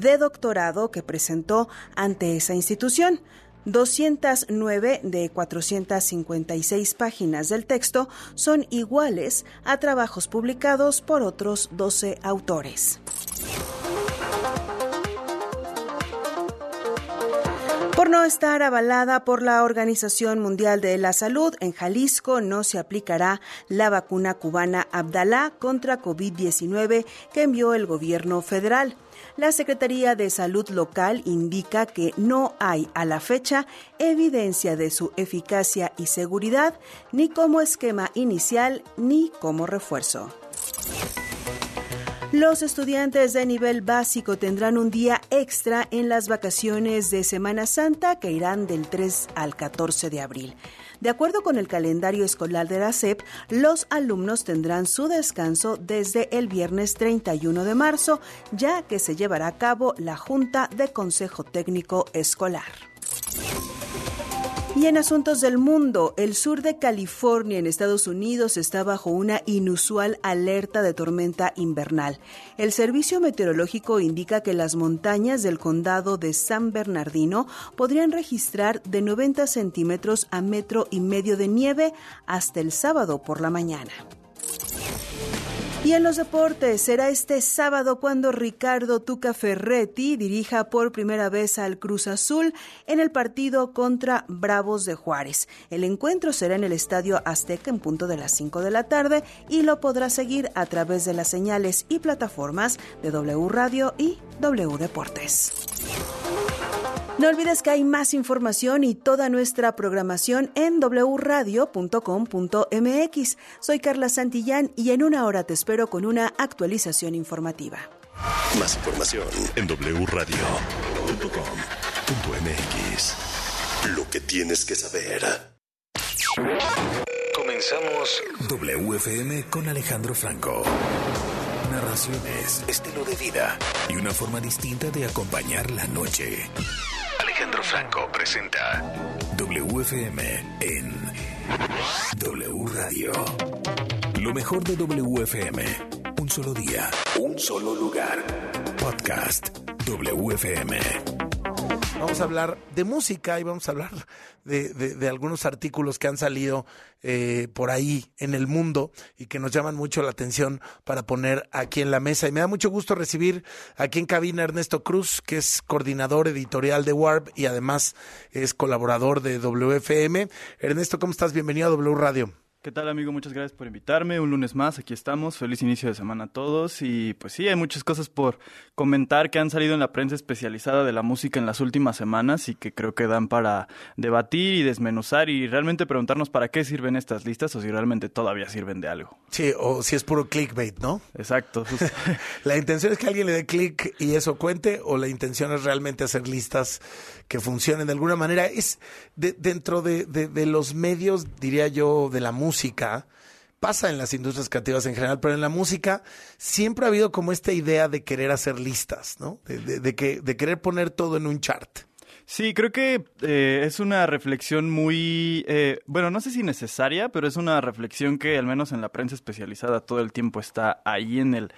de doctorado que presentó ante esa institución. 209 de 456 páginas del texto son iguales a trabajos publicados por otros 12 autores. Por no estar avalada por la Organización Mundial de la Salud, en Jalisco no se aplicará la vacuna cubana Abdalá contra COVID-19 que envió el gobierno federal. La Secretaría de Salud local indica que no hay a la fecha evidencia de su eficacia y seguridad, ni como esquema inicial ni como refuerzo. Los estudiantes de nivel básico tendrán un día extra en las vacaciones de Semana Santa que irán del 3 al 14 de abril. De acuerdo con el calendario escolar de la SEP, los alumnos tendrán su descanso desde el viernes 31 de marzo, ya que se llevará a cabo la Junta de Consejo Técnico Escolar. Y en asuntos del mundo, el sur de California en Estados Unidos está bajo una inusual alerta de tormenta invernal. El servicio meteorológico indica que las montañas del condado de San Bernardino podrían registrar de 90 centímetros a metro y medio de nieve hasta el sábado por la mañana. Y en los deportes será este sábado cuando Ricardo Tuca Ferretti dirija por primera vez al Cruz Azul en el partido contra Bravos de Juárez. El encuentro será en el Estadio Azteca en punto de las 5 de la tarde y lo podrá seguir a través de las señales y plataformas de W Radio y W Deportes. No olvides que hay más información y toda nuestra programación en wradio.com.mx. Soy Carla Santillán y en una hora te espero con una actualización informativa. Más información en wradio.com.mx. Lo que tienes que saber. Comenzamos WFM con Alejandro Franco. Narraciones, estilo de vida y una forma distinta de acompañar la noche. Franco presenta WFM en W Radio. Lo mejor de WFM. Un solo día, un solo lugar. Podcast WFM. Vamos a hablar de música y vamos a hablar de, algunos artículos que han salido eh, por ahí en el mundo y que nos llaman mucho la atención para poner aquí en la mesa. Y me da mucho gusto recibir aquí en cabina Ernesto Cruz, que es coordinador editorial de Warp y además es colaborador de WFM. Ernesto, ¿cómo estás? Bienvenido a W Radio. ¿Qué tal amigo? Muchas gracias por invitarme. Un lunes más, aquí estamos. Feliz inicio de semana a todos. Y pues sí, hay muchas cosas por comentar que han salido en la prensa especializada de la música en las últimas semanas y que creo que dan para debatir y desmenuzar y realmente preguntarnos para qué sirven estas listas o si realmente todavía sirven de algo. Sí, o si es puro clickbait, ¿no? Exacto. la intención es que alguien le dé click y eso cuente o la intención es realmente hacer listas que funcionen de alguna manera. Es dentro de los medios, diría yo, de la música música, pasa en las industrias creativas en general, pero en la música siempre ha habido como esta idea de querer hacer listas, ¿no? De, que, de querer poner todo en un chart. Sí, creo que eh, es una reflexión muy, eh, bueno, no sé si necesaria, pero es una reflexión que al menos en la prensa especializada todo el tiempo está ahí en el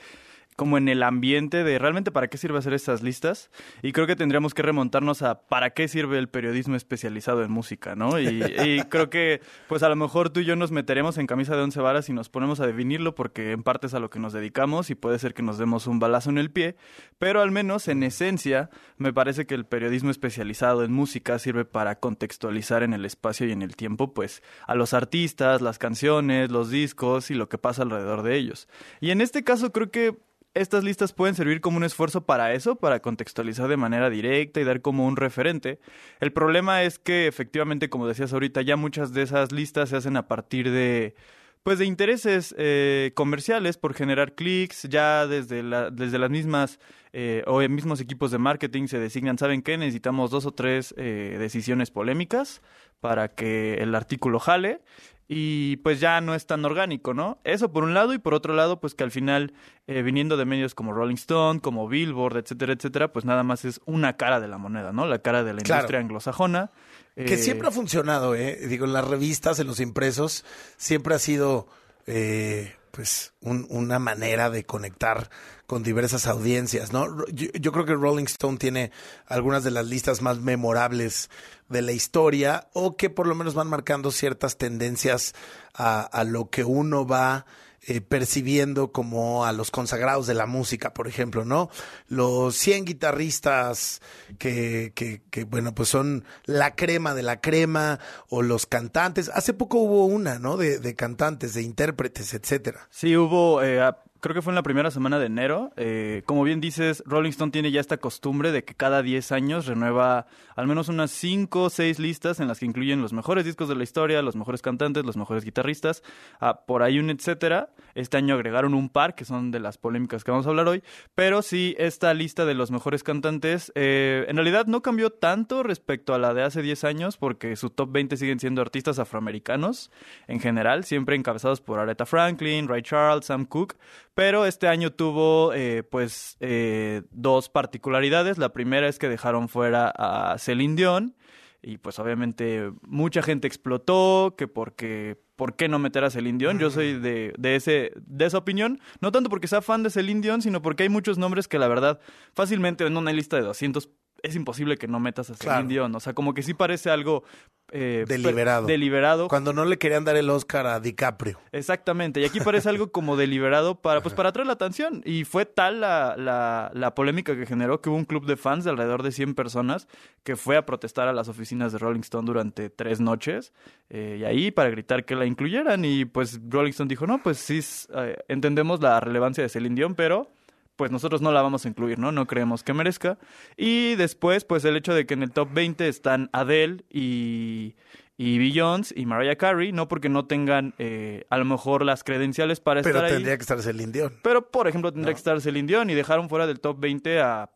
como en el ambiente de realmente para qué sirve hacer estas listas y creo que tendríamos que remontarnos a para qué sirve el periodismo especializado en música, ¿no? Y, creo que pues a lo mejor tú y yo nos meteremos en camisa de once varas y nos ponemos a definirlo porque en parte es a lo que nos dedicamos y puede ser que nos demos un balazo en el pie, pero al menos en esencia me parece que el periodismo especializado en música sirve para contextualizar en el espacio y en el tiempo pues a los artistas, las canciones, los discos y lo que pasa alrededor de ellos. Y en este caso creo que estas listas pueden servir como un esfuerzo para eso, para contextualizar de manera directa y dar como un referente. El problema es que efectivamente, como decías ahorita, ya muchas de esas listas se hacen a partir de pues de intereses eh, comerciales por generar clics, ya desde, la, desde las mismas eh, o en mismos equipos de marketing se designan, ¿saben qué? Necesitamos dos o tres eh, decisiones polémicas para que el artículo jale y pues ya no es tan orgánico, ¿no? Eso por un lado y por otro lado, pues que al final, eh, viniendo de medios como Rolling Stone, como Billboard, etcétera, etcétera, pues nada más es una cara de la moneda, ¿no? La cara de la industria anglosajona. Que eh, siempre ha funcionado, ¿eh? Digo, en las revistas, en los impresos, siempre ha sido, eh, pues, una manera de conectar con diversas audiencias, ¿no? Yo, creo que Rolling Stone tiene algunas de las listas más memorables de la historia o que por lo menos van marcando ciertas tendencias a, a lo que uno va eh, percibiendo como a los consagrados de la música, por ejemplo, ¿no? Los 100 guitarristas que, que, que, bueno, pues son la crema de la crema, o los cantantes. Hace poco hubo una, ¿no? De, de cantantes, de intérpretes, etcétera. Sí, hubo, eh, creo que fue en la primera semana de enero. Eh, como bien dices, Rolling Stone tiene ya esta costumbre de que cada 10 años renueva al menos unas 5 o 6 listas en las que incluyen los mejores discos de la historia, los mejores cantantes, los mejores guitarristas, ah, por ahí un etcétera. Este año agregaron un par, que son de las polémicas que vamos a hablar hoy. Pero sí, esta lista de los mejores cantantes, eh, en realidad no cambió tanto respecto a la de hace 10 años, porque su top 20 siguen siendo artistas afroamericanos en general, siempre encabezados por Aretha Franklin, Ray Charles, Sam Cooke pero este año tuvo eh, pues eh, dos particularidades. La primera es que dejaron fuera a Celine Dion y pues obviamente mucha gente explotó que porque ¿por qué no meter a Celine Dion? Yo soy de, de, ese, de esa opinión, no tanto porque sea fan de Celine Dion, sino porque hay muchos nombres que la verdad fácilmente en una lista de 200 es imposible que no metas a Celine Dion. O sea, como que sí parece algo eh, deliberado. deliberado. Cuando no le querían dar el Oscar a DiCaprio. Exactamente. Y aquí parece algo como deliberado para, pues, para atraer la atención. Y fue tal la, la, la, polémica que generó que hubo un club de fans de alrededor de 100 personas que fue a protestar a las oficinas de Rolling Stone durante tres noches. Eh, y ahí para gritar que la incluyeran. Y pues Rolling Stone dijo, no, pues sí, eh, entendemos la relevancia de Celine Dion, pero pues nosotros no la vamos a incluir, ¿no? No creemos que merezca. Y después, pues el hecho de que en el top 20 están Adele y, y Beyoncé y Mariah Carey, no porque no tengan eh, a lo mejor las credenciales para estar ahí. Pero tendría que estar Celine Dion. Pero, por ejemplo, tendría que estar Celine Dion y dejaron fuera del top 20 a,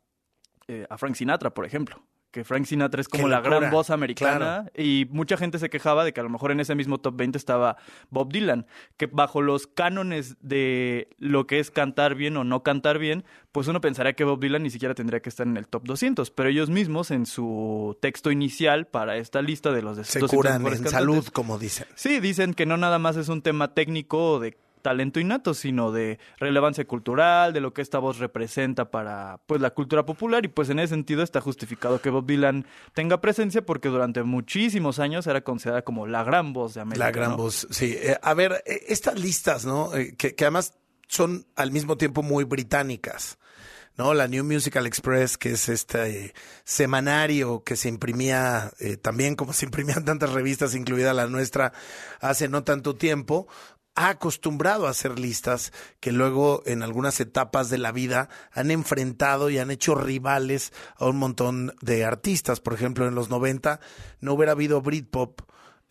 eh, a Frank Sinatra, por ejemplo que Frank Sinatra es como la gran voz americana y mucha gente se quejaba de que a lo mejor en ese mismo top 20 estaba Bob Dylan, que bajo los cánones de lo que es cantar bien o no cantar bien, pues uno pensaría que Bob Dylan ni siquiera tendría que estar en el top 200, pero ellos mismos en su texto inicial para esta lista de los se curan en salud, como dicen. Sí, dicen que no nada más es un tema técnico de talento innato, sino de relevancia cultural, de lo que esta voz representa para pues la cultura popular y pues en ese sentido está justificado que Bob Dylan tenga presencia porque durante muchísimos años era considerada como la gran voz de América. La gran voz, sí. Eh, a ver, eh, estas listas, ¿no? Eh, que, que además son al mismo tiempo muy británicas. ¿no? La New Musical Express, que es este semanario que se imprimía también como se imprimían tantas revistas, incluida la nuestra, hace no tanto tiempo, ha acostumbrado a hacer listas que luego en algunas etapas de la vida han enfrentado y han hecho rivales a un montón de artistas. Por ejemplo, en los 90 no hubiera habido Britpop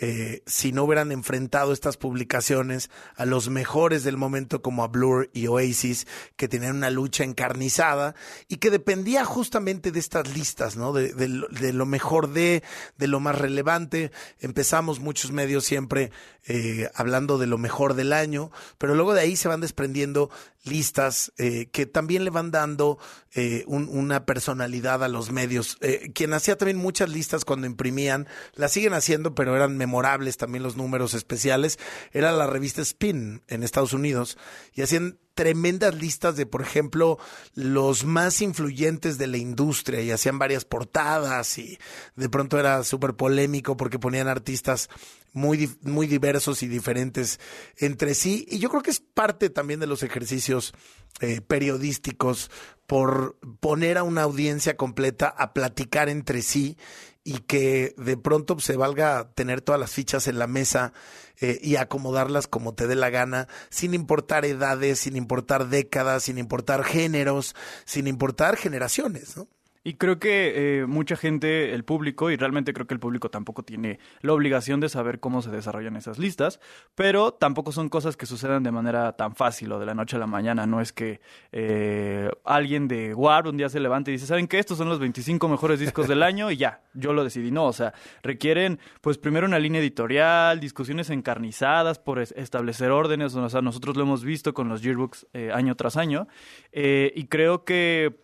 eh, si no hubieran enfrentado estas publicaciones a los mejores del momento como a Blur y Oasis, que tenían una lucha encarnizada y que dependía justamente de estas listas, ¿no? De, de, lo mejor de, de lo más relevante. Empezamos muchos medios siempre eh, hablando de lo mejor del año, pero luego de ahí se van desprendiendo listas eh, que también le van dando eh, una personalidad a los medios. Eh, quien hacía también muchas listas cuando imprimían, las siguen haciendo, pero eran memorables también los números especiales, era la revista Spin en Estados Unidos y hacían tremendas listas de, por ejemplo, los más influyentes de la industria y hacían varias portadas y de pronto era súper polémico porque ponían artistas muy, muy diversos y diferentes entre sí. Y yo creo que es parte también de los ejercicios eh, periodísticos por poner a una audiencia completa a platicar entre sí y que de pronto se valga tener todas las fichas en la mesa eh, y acomodarlas como te dé la gana, sin importar edades, sin importar décadas, sin importar géneros, sin importar generaciones, ¿no? Y creo que eh, mucha gente, el público, y realmente creo que el público tampoco tiene la obligación de saber cómo se desarrollan esas listas, pero tampoco son cosas que sucedan de manera tan fácil o de la noche a la mañana. No es que eh, alguien de War un día se levante y dice, ¿saben qué? Estos son los 25 mejores discos del año y ya, yo lo decidí. No, o sea, requieren pues primero una línea editorial, discusiones encarnizadas por establecer órdenes, o sea, nosotros lo hemos visto con los yearbooks eh, año tras año, y creo que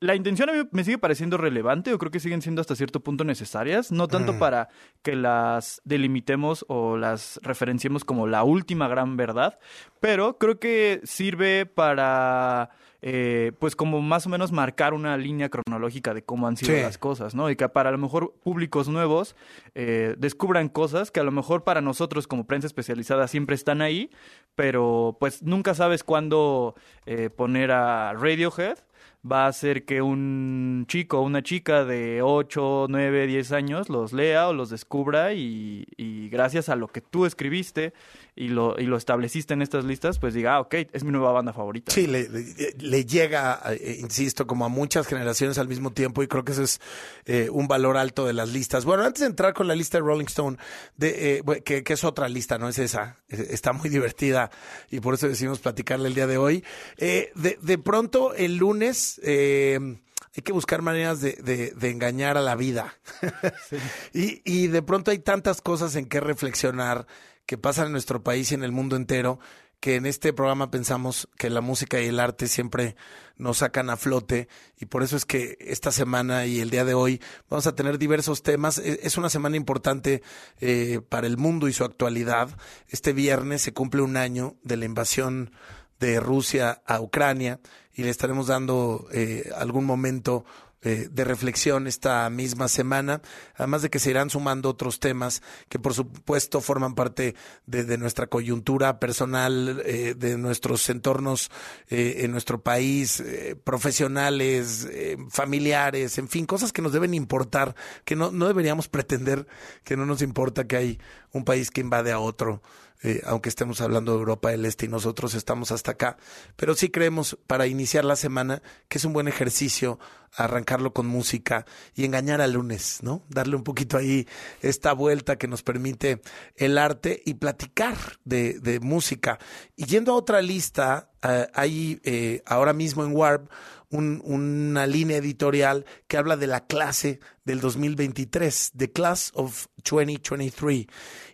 la intención a mí me sigue pareciendo relevante, o creo que siguen siendo hasta cierto punto necesarias, no tanto para que las delimitemos o las referenciemos como la última gran verdad, pero creo que sirve para eh, pues como más o menos marcar una línea cronológica de cómo han sido las cosas, ¿no? Y que para a lo mejor públicos nuevos eh, descubran cosas que a lo mejor para nosotros como prensa especializada siempre están ahí, pero pues nunca sabes cuándo eh, poner a Radiohead va a hacer que un chico o una chica de 8, 9, 10 años los lea o los descubra y, y gracias a lo que tú escribiste y lo, y lo estableciste en estas listas, pues diga, ah, ok, es mi nueva banda favorita. Sí, le, le, llega, eh, insisto, como a muchas generaciones al mismo tiempo y creo que eso es eh, un valor alto de las listas. Bueno, antes de entrar con la lista de Rolling Stone, de, eh, que, que, es otra lista, no es esa, está muy divertida y por eso decidimos platicarle el día de hoy. de, de pronto, el lunes... hay que buscar maneras de, de, engañar a la vida. y, y de pronto hay tantas cosas en que reflexionar que pasan en nuestro país y en el mundo entero, que en este programa pensamos que la música y el arte siempre nos sacan a flote y por eso es que esta semana y el día de hoy vamos a tener diversos temas. E, es una semana importante eh, para el mundo y su actualidad. Este viernes se cumple un año de la invasión de Rusia a Ucrania y le estaremos dando eh, algún momento eh, de reflexión esta misma semana, además de que se irán sumando otros temas que por supuesto forman parte de, nuestra coyuntura personal, eh, de nuestros entornos eh, en nuestro país, profesionales, familiares, en fin, cosas que nos deben importar, que no, no deberíamos pretender que no nos importa que hay un país que invade a otro eh, aunque estemos hablando de Europa del Este y nosotros estamos hasta acá. Pero sí creemos, para iniciar la semana, que es un buen ejercicio arrancarlo con música y engañar al lunes, ¿no? Darle un poquito ahí esta vuelta que nos permite el arte y platicar de, de música. Y yendo a otra lista, eh, hay eh, ahora mismo en Warp un, una línea editorial que habla de la clase del 2023, The Class of 2023.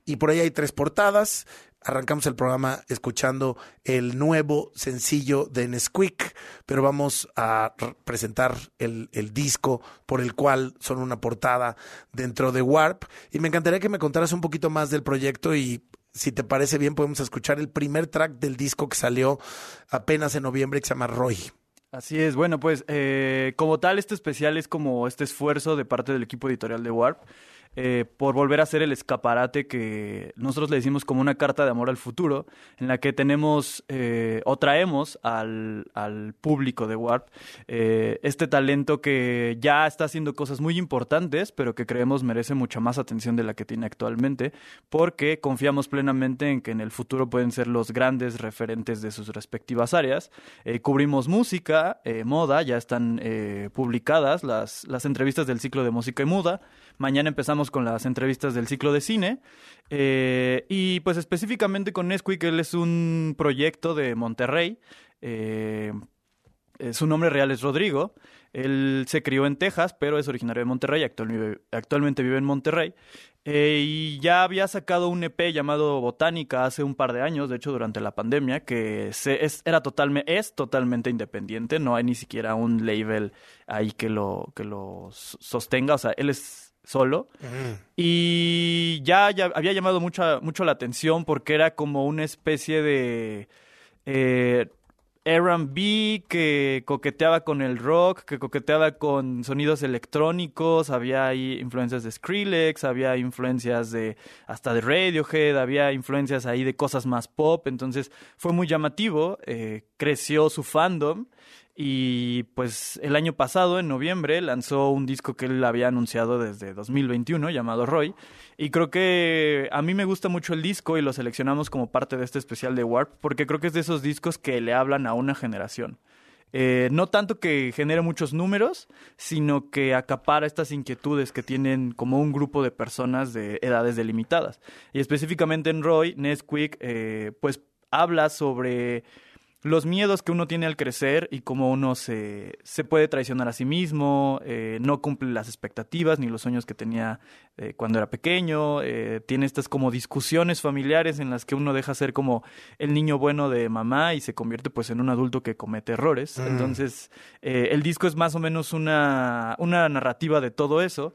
Y por ahí hay tres portadas. Arrancamos el programa escuchando el nuevo sencillo de Nesquik, pero vamos a presentar el, el, disco por el cual son una portada dentro de Warp. Y me encantaría que me contaras un poquito más del proyecto y si te parece bien podemos escuchar el primer track del disco que salió apenas en noviembre que se llama Roy. Así es, bueno, pues eh, como tal este especial es como este esfuerzo de parte del equipo editorial de Warp eh, por volver a ser el escaparate que nosotros le decimos como una carta de amor al futuro, en la que tenemos eh, o traemos al, al público de Warp eh, este talento que ya está haciendo cosas muy importantes, pero que creemos merece mucha más atención de la que tiene actualmente, porque confiamos plenamente en que en el futuro pueden ser los grandes referentes de sus respectivas áreas. cubrimos música, moda, ya están publicadas las, las entrevistas del ciclo de música y muda. Mañana empezamos con las entrevistas del ciclo de cine. Eh, y pues específicamente con Nesquik, él es un proyecto de Monterrey. Eh, eh, su nombre real es Rodrigo. Él se crió en Texas, pero es originario de Monterrey. actualmente vive en Monterrey. y ya había sacado un EP llamado Botánica hace un par de años, de hecho durante la pandemia, que se, es, era totalmente, es totalmente independiente. No hay ni siquiera un label ahí que lo, que lo sostenga. O sea, él es solo. Y ya, ya, había llamado mucho, mucho la atención porque era como una especie de eh, RB que coqueteaba con el rock, que coqueteaba con sonidos electrónicos, había ahí influencias de Skrillex, había influencias de hasta de Radiohead, había influencias ahí de cosas más pop, entonces fue muy llamativo, eh, creció su fandom y pues el año pasado, en noviembre, lanzó un disco que él había anunciado desde 2021 llamado Roy. Y creo que a mí me gusta mucho el disco y lo seleccionamos como parte de este especial de Warp porque creo que es de esos discos que le hablan a una generación. Eh, no tanto que genere muchos números, sino que acapara estas inquietudes que tienen como un grupo de personas de edades delimitadas. Y específicamente en Roy, Nesquik, eh, pues habla sobre los miedos que uno tiene al crecer y cómo uno se, se puede traicionar a sí mismo, eh, no cumple las expectativas ni los sueños que tenía eh, cuando era pequeño, eh, tiene estas como discusiones familiares en las que uno deja ser como el niño bueno de mamá y se convierte pues en un adulto que comete errores. Mm. Entonces, el disco es más o menos una, una narrativa de todo eso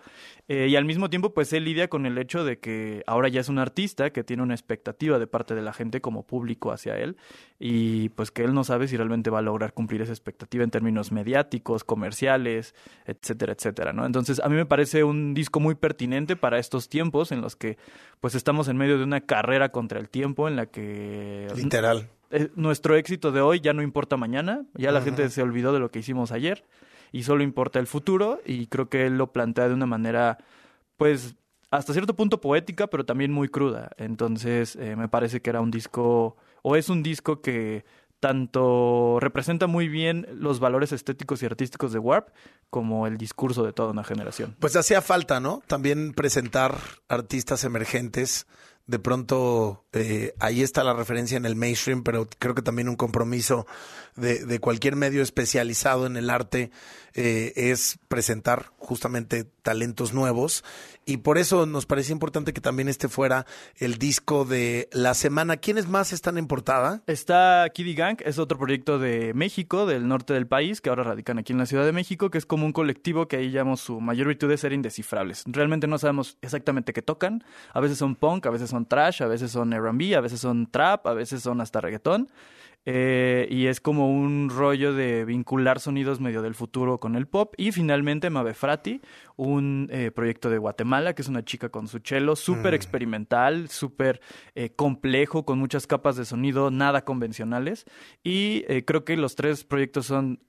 y al mismo tiempo pues él lidia con el hecho de que ahora ya es un artista que tiene una expectativa de parte de la gente como público hacia él y pues que él no sabe si realmente va a lograr cumplir esa expectativa en términos mediáticos, comerciales, etcétera, etcétera, ¿no? Entonces, a mí me parece un disco muy pertinente para estos tiempos en los que pues estamos en medio de una carrera contra el tiempo en la que literal eh, nuestro éxito de hoy ya no importa mañana, ya la gente se olvidó de lo que hicimos ayer y solo importa el futuro y creo que él lo plantea de una manera pues hasta cierto punto poética, pero también muy cruda. Entonces, eh, me parece que era un disco, o es un disco que tanto representa muy bien los valores estéticos y artísticos de Warp como el discurso de toda una generación. Pues hacía falta, ¿no? También presentar artistas emergentes. De pronto, eh, ahí está la referencia en el mainstream, pero creo que también un compromiso de, de cualquier medio especializado en el arte eh, es presentar justamente talentos nuevos y por eso nos parecía importante que también este fuera el disco de la semana. ¿Quiénes más están en portada? Está Kiddy Gang, es otro proyecto de México, del norte del país, que ahora radican aquí en la Ciudad de México, que es como un colectivo que ahí llamamos su mayor virtud de ser indescifrables. Realmente no sabemos exactamente qué tocan. A veces son punk, a veces son trash, a veces son R&B, a veces son trap, a veces son hasta reggaetón. Eh, y es como un rollo de vincular sonidos medio del futuro con el pop. Y finalmente Mabe Frati, un eh, proyecto de Guatemala, que es una chica con su cello, súper experimental, súper eh, complejo, con muchas capas de sonido nada convencionales. Y creo que los tres proyectos son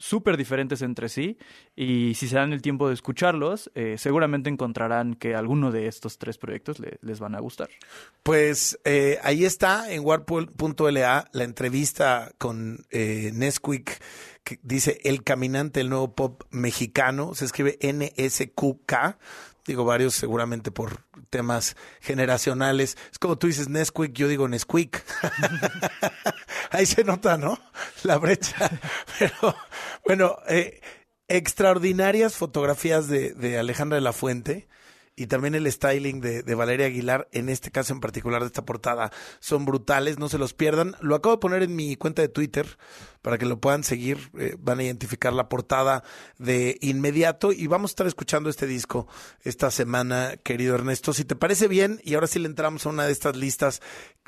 súper diferentes entre sí y si se dan el tiempo de escucharlos, eh, seguramente encontrarán que alguno de estos tres proyectos les van a gustar. Pues eh, ahí está en warpool.la la entrevista con eh, Nesquik que dice El Caminante, el nuevo pop mexicano, se escribe N-S-Q-K digo varios seguramente por temas generacionales. Es como tú dices Nesquik, yo digo Nesquik. Ahí se nota, ¿no? La brecha. Pero bueno, eh, extraordinarias fotografías de, de Alejandra de la Fuente y también el styling de, de, Valeria Aguilar, en este caso en particular de esta portada, son brutales, no se los pierdan. Lo acabo de poner en mi cuenta de Twitter para que lo puedan seguir, eh, van a identificar la portada de inmediato y vamos a estar escuchando este disco esta semana, querido Ernesto. Si te parece bien, y ahora sí le entramos a una de estas listas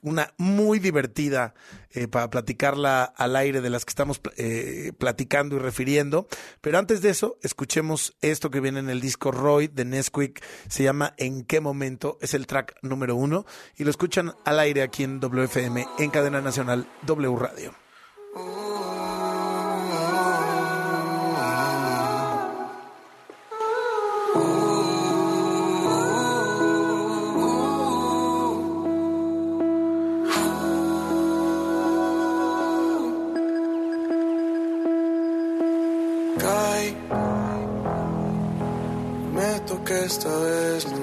una muy divertida eh, para platicarla al aire de las que estamos eh, platicando y refiriendo. Pero antes de eso, escuchemos esto que viene en el disco Roy de Nesquik. Se llama ¿En qué momento? Es el track número uno y lo escuchan al aire aquí en WFM en cadena nacional W Radio. Esta vez no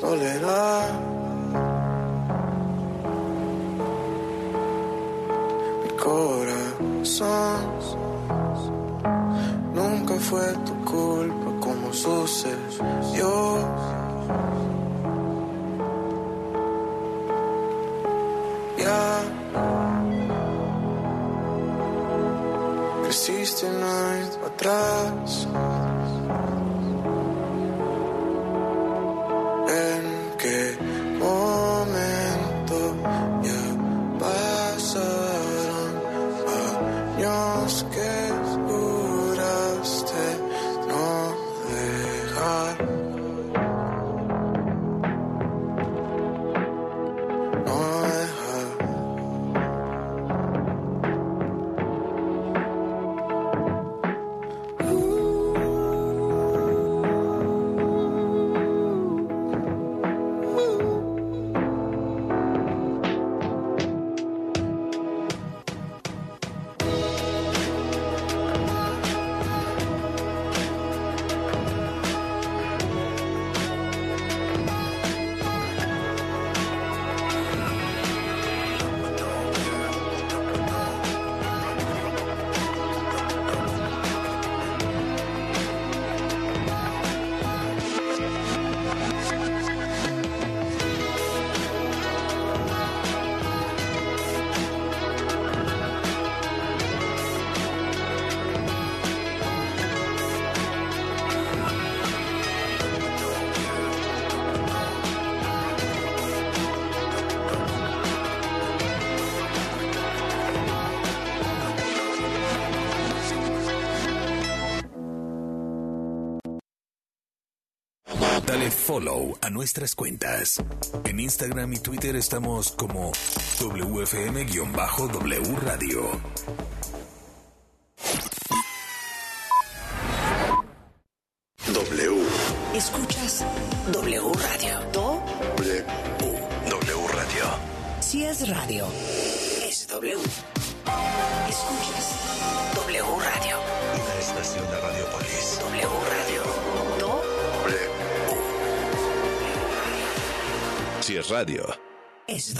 dolerá. Mi corazón nunca fue tu culpa como sucedió. Ya creciste no atrás. Bye. Follow a nuestras cuentas. En Instagram y Twitter estamos como WFM-W.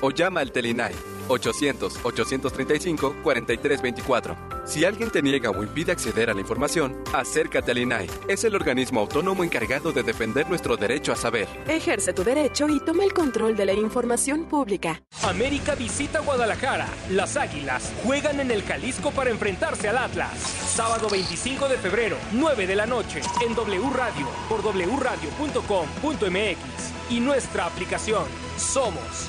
o llama al Telinai 800-835-4324. Si alguien te niega o impide acceder a la información, acércate al INAI. Es el organismo autónomo encargado de defender nuestro derecho a saber. Ejerce tu derecho y toma el control de la información pública. América visita Guadalajara. Las Águilas juegan en el Jalisco para enfrentarse al Atlas. Sábado 25 de febrero, 9 de la noche, en W Radio, por wradio.com.mx y nuestra aplicación. Somos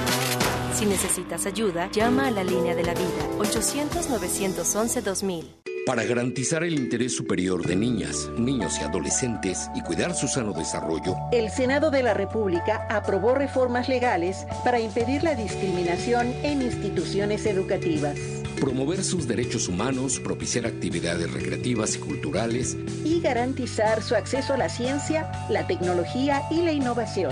Si necesitas ayuda, llama a la línea de la vida 800-911-2000. Para garantizar el interés superior de niñas, niños y adolescentes y cuidar su sano desarrollo, El Senado de la República aprobó reformas legales para impedir la discriminación en instituciones educativas promover sus derechos humanos, propiciar actividades recreativas y culturales y garantizar su acceso a la ciencia, la tecnología y la innovación.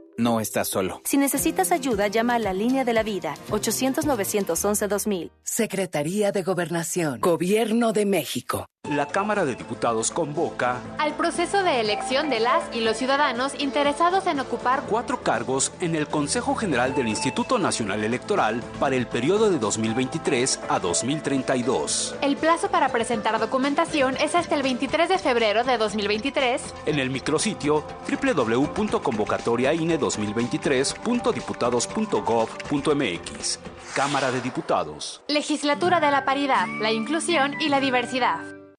No estás solo. Si necesitas ayuda, llama a la línea de la vida 800-911-2000. Secretaría de Gobernación. Gobierno de México. La Cámara de Diputados convoca al proceso de elección de las y los ciudadanos interesados en ocupar cuatro cargos en el Consejo General del Instituto Nacional Electoral para el periodo de 2023 a 2032. El plazo para presentar documentación es hasta el 23 de febrero de 2023 en el micrositio www.convocatoriaine2023.diputados.gov.mx. Cámara de Diputados. Legislatura de la Paridad, la Inclusión y la Diversidad.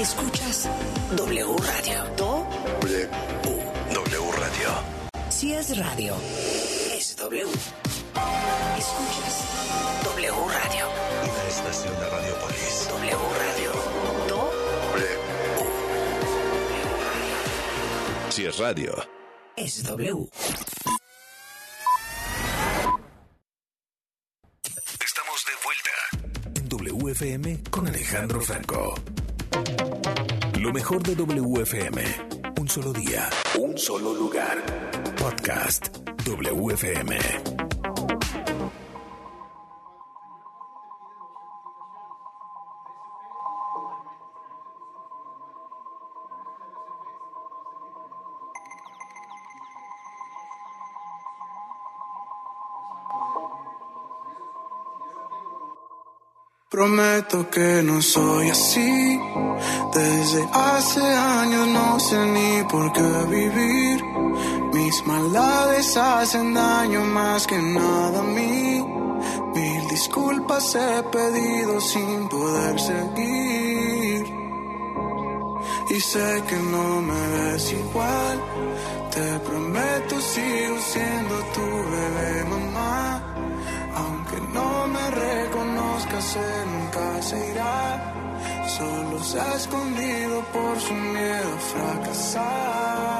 Escuchas W Radio. W. W Radio. Si es radio, es W. Escuchas W Radio. Una estación de Radiopolis. W Radio. W. Si es radio, Es W. Estamos de vuelta en WFM con Alejandro Franco. Lo mejor de WFM. Un solo día, un solo lugar. Podcast WFM. Prometo que no soy así. Desde hace años no sé ni por qué vivir. Mis maldades hacen daño más que nada a mí. Mil disculpas he pedido sin poder seguir. Y sé que no me ves igual. Te prometo sigo siendo tu bebé mamá. Él nunca se irá. Solo se ha escondido por su miedo a fracasar.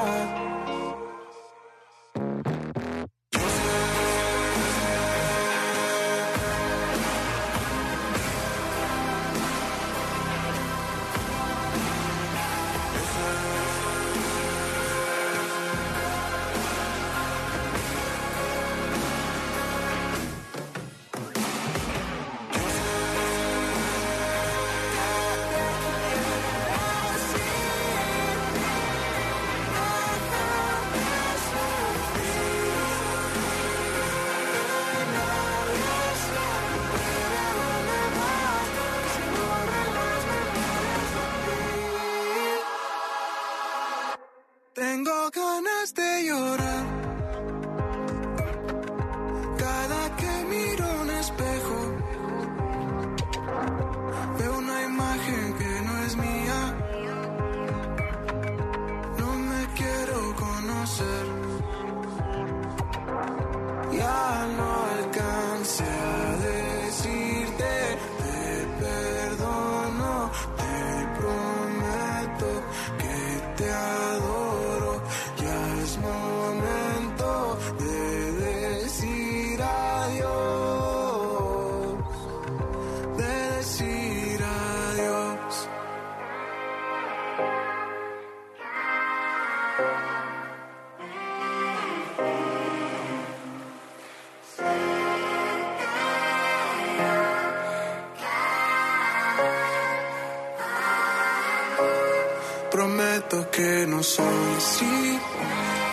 Que no soy así.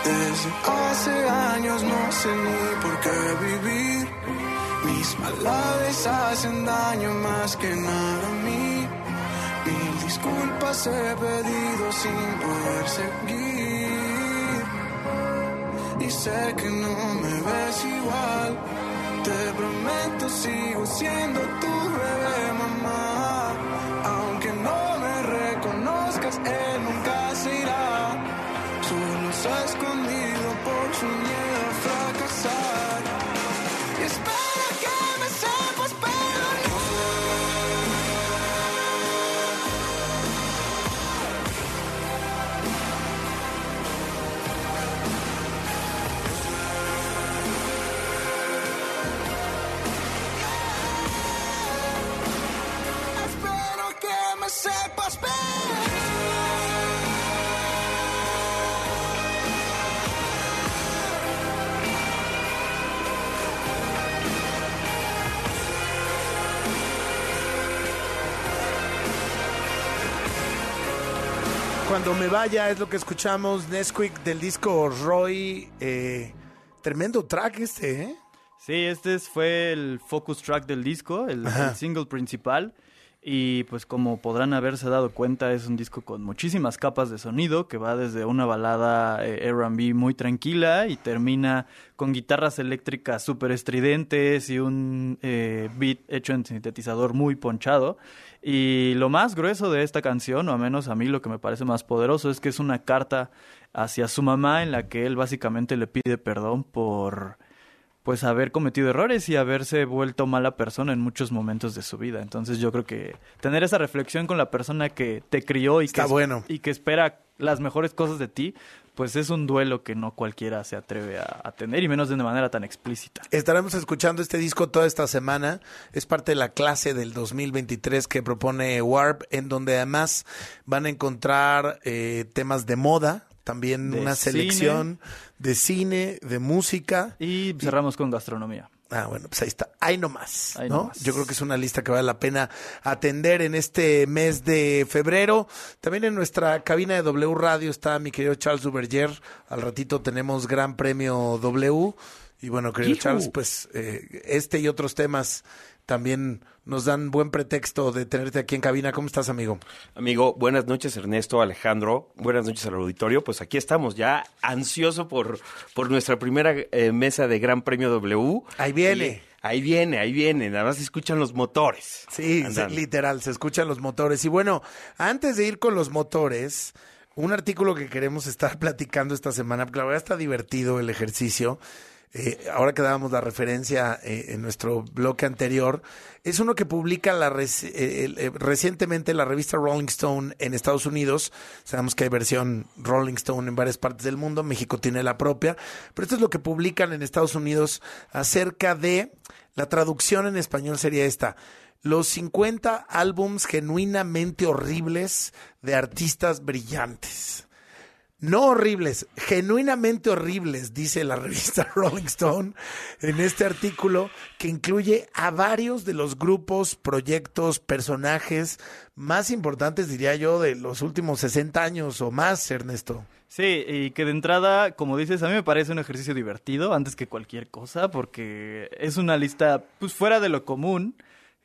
Desde hace años no sé ni por qué vivir. Mis maldades hacen daño más que nada a mí. Mil disculpas he pedido sin poder seguir. Y sé que no me ves igual. Te prometo sigo siendo tu bebé escondido por Cuando me vaya es lo que escuchamos, Nesquik del disco Roy. eh, tremendo track este, ¿eh? Sí, este es- fue el focus track del disco, el single principal. Y pues como podrán haberse dado cuenta, es un disco con muchísimas capas de sonido, que va desde una balada eh, R&B muy tranquila y termina con guitarras eléctricas súper estridentes y un eh, beat hecho en sintetizador muy ponchado. Y lo más grueso de esta canción, o al menos a mí lo que me parece más poderoso, es que es una carta hacia su mamá en la que él básicamente le pide perdón por pues haber cometido errores y haberse vuelto mala persona en muchos momentos de su vida. Entonces yo creo que tener esa reflexión con la persona que te crió y, Está que, bueno. y que espera las mejores cosas de ti, pues es un duelo que no cualquiera se atreve a, a tener y menos de una manera tan explícita. Estaremos escuchando este disco toda esta semana. Es parte de la clase del 2023 que propone Warp, en donde además van a encontrar eh, temas de moda, también De una selección de cine, de música. Y cerramos con gastronomía. Ah, bueno, pues ahí está. Ahí nomás, Ahí ¿no? nomás. Yo creo que es una lista que vale la pena atender en este mes de febrero. También en nuestra cabina de W Radio está mi querido Charles Duverger. Al ratito tenemos Gran Premio W. Y bueno, querido. Charles, pues eh, este y otros temas también nos dan buen pretexto de tenerte aquí en cabina. ¿Cómo estás, amigo? Amigo, buenas noches Ernesto, Alejandro, buenas noches al auditorio. Pues aquí estamos ya ansioso por, por nuestra primera eh, mesa de Gran Premio W. Ahí viene. Y ahí viene, ahí viene, nada más se escuchan los motores. Sí, se- literal, se escuchan los motores. Y bueno, antes de ir con los motores, un artículo que queremos estar platicando esta semana, porque la verdad está divertido el ejercicio. Eh, ahora que dábamos la referencia eh, en nuestro bloque anterior, es uno que publica la eh, eh, recientemente la revista Rolling Stone en Estados Unidos. Sabemos que hay versión Rolling Stone en varias partes del mundo, México tiene la propia, pero esto es lo que publican en Estados Unidos acerca de, la traducción en español sería esta, los 50 álbums genuinamente horribles de artistas brillantes. No horribles, genuinamente horribles, dice la revista Rolling Stone en este artículo que incluye a varios de los grupos, proyectos, personajes más importantes, diría yo, de los últimos 60 años o más, Ernesto. Sí, y que de entrada, como dices, a mí me parece un ejercicio divertido antes que cualquier cosa, porque es una lista pues fuera de lo común,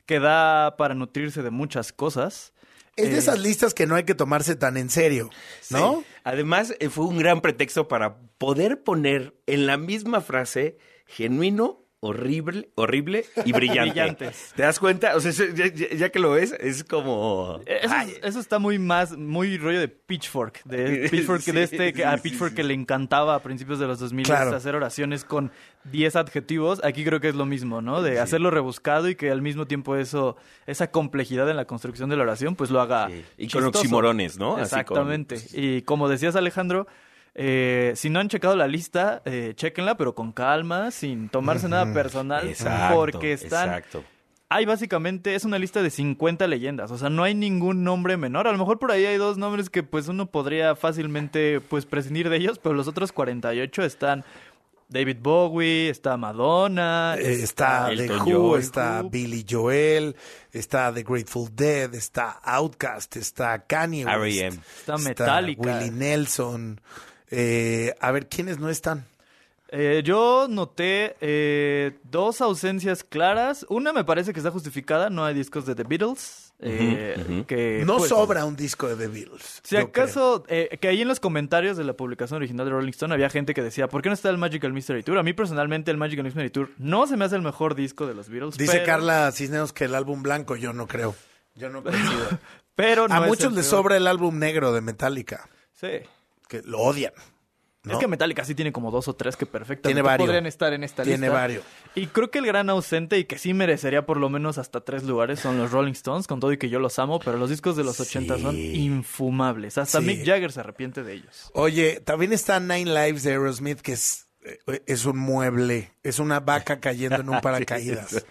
que da para nutrirse de muchas cosas. Es de Eh, esas listas que no hay que tomarse tan en serio, ¿no? Sí. Además, eh, fue un gran pretexto para poder poner en la misma frase genuino, horrible, horrible y brillante. Brillantes. ¿Te das cuenta? O sea, ya, que lo ves, es como... Eso, eso está muy más, muy rollo de Pitchfork, de Pitchfork Sí, de este, que- a sí, Pitchfork sí. que le encantaba a principios de los 2000 Claro. hacer oraciones con 10 adjetivos. Aquí creo que es lo mismo, ¿no? De hacerlo rebuscado y que al mismo tiempo eso, esa complejidad en la construcción de la oración, pues lo haga Y con oximorones, ¿no? Con- Exactamente. Y como decías, Alejandro, eh, si no han checado la lista, eh, chequenla, pero con calma, sin tomarse nada personal, Exacto, porque están exacto. hay básicamente, es una lista de 50 leyendas, o sea, no hay ningún nombre menor. A lo mejor por ahí hay dos nombres que pues uno podría fácilmente pues prescindir de ellos, pero los otros 48 están David Bowie, está Madonna, Eh, está The Who, está Billy Joel, está The Grateful Dead, está Outkast, está Kanye West, R.E.M.. Está Metallica. Willie Nelson. Eh, a ver, ¿quiénes no están? Eh, yo noté eh, dos ausencias claras. Una me parece que está justificada, no hay discos de The Beatles. eh, que, No pues, sobra un disco de The Beatles. Si acaso, eh, que ahí en los comentarios de la publicación original de Rolling Stone había gente que decía, ¿por qué no está el Magical Mystery Tour? A mí personalmente el Magical Mystery Tour no se me hace el mejor disco de los Beatles. Dice pero- Carla Cisneros que el álbum blanco, yo no creo. Yo no coincido. Pero no A muchos les sobra el álbum negro de Metallica, Sí. Que lo odian. ¿no? Es que Metallica sí tiene como dos o tres que perfectamente Tiene varios. podrían estar en esta Tiene lista. varios. Y creo que el gran ausente y que sí merecería por lo menos hasta tres lugares son los Rolling Stones, con todo y que yo los amo, pero los discos de los 80 son infumables. Hasta Sí. Mick Jagger se arrepiente de ellos. Oye, también está Nine Lives de Aerosmith, que es, eh, es un mueble, es una vaca cayendo en un paracaídas.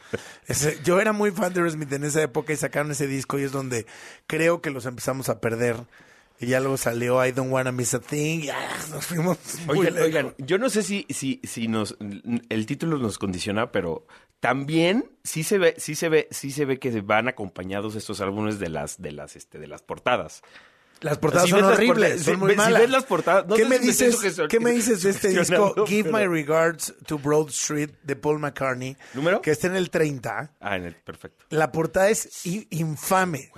Yo era muy fan de Aerosmith en esa época y sacaron ese disco y es donde creo que los empezamos a perder. Y ya luego salió I Don't Wanna Miss a Thing y ah, nos fuimos muy Oigan, lejos. oigan, yo no sé si, si, si nos el título nos condiciona, pero también sí se ve, sí se ve, sí se ve que van acompañados estos álbumes de las, de las, este, de las portadas. Las portadas Si son horribles, son muy si malas. ves las portadas, no ¿Qué, me dices, que ¿Qué me dices de este disco Give My Regards to Broad Street de Paul McCartney? ¿Número? Que está en el 30. Ah, en el, perfecto. La portada es infame.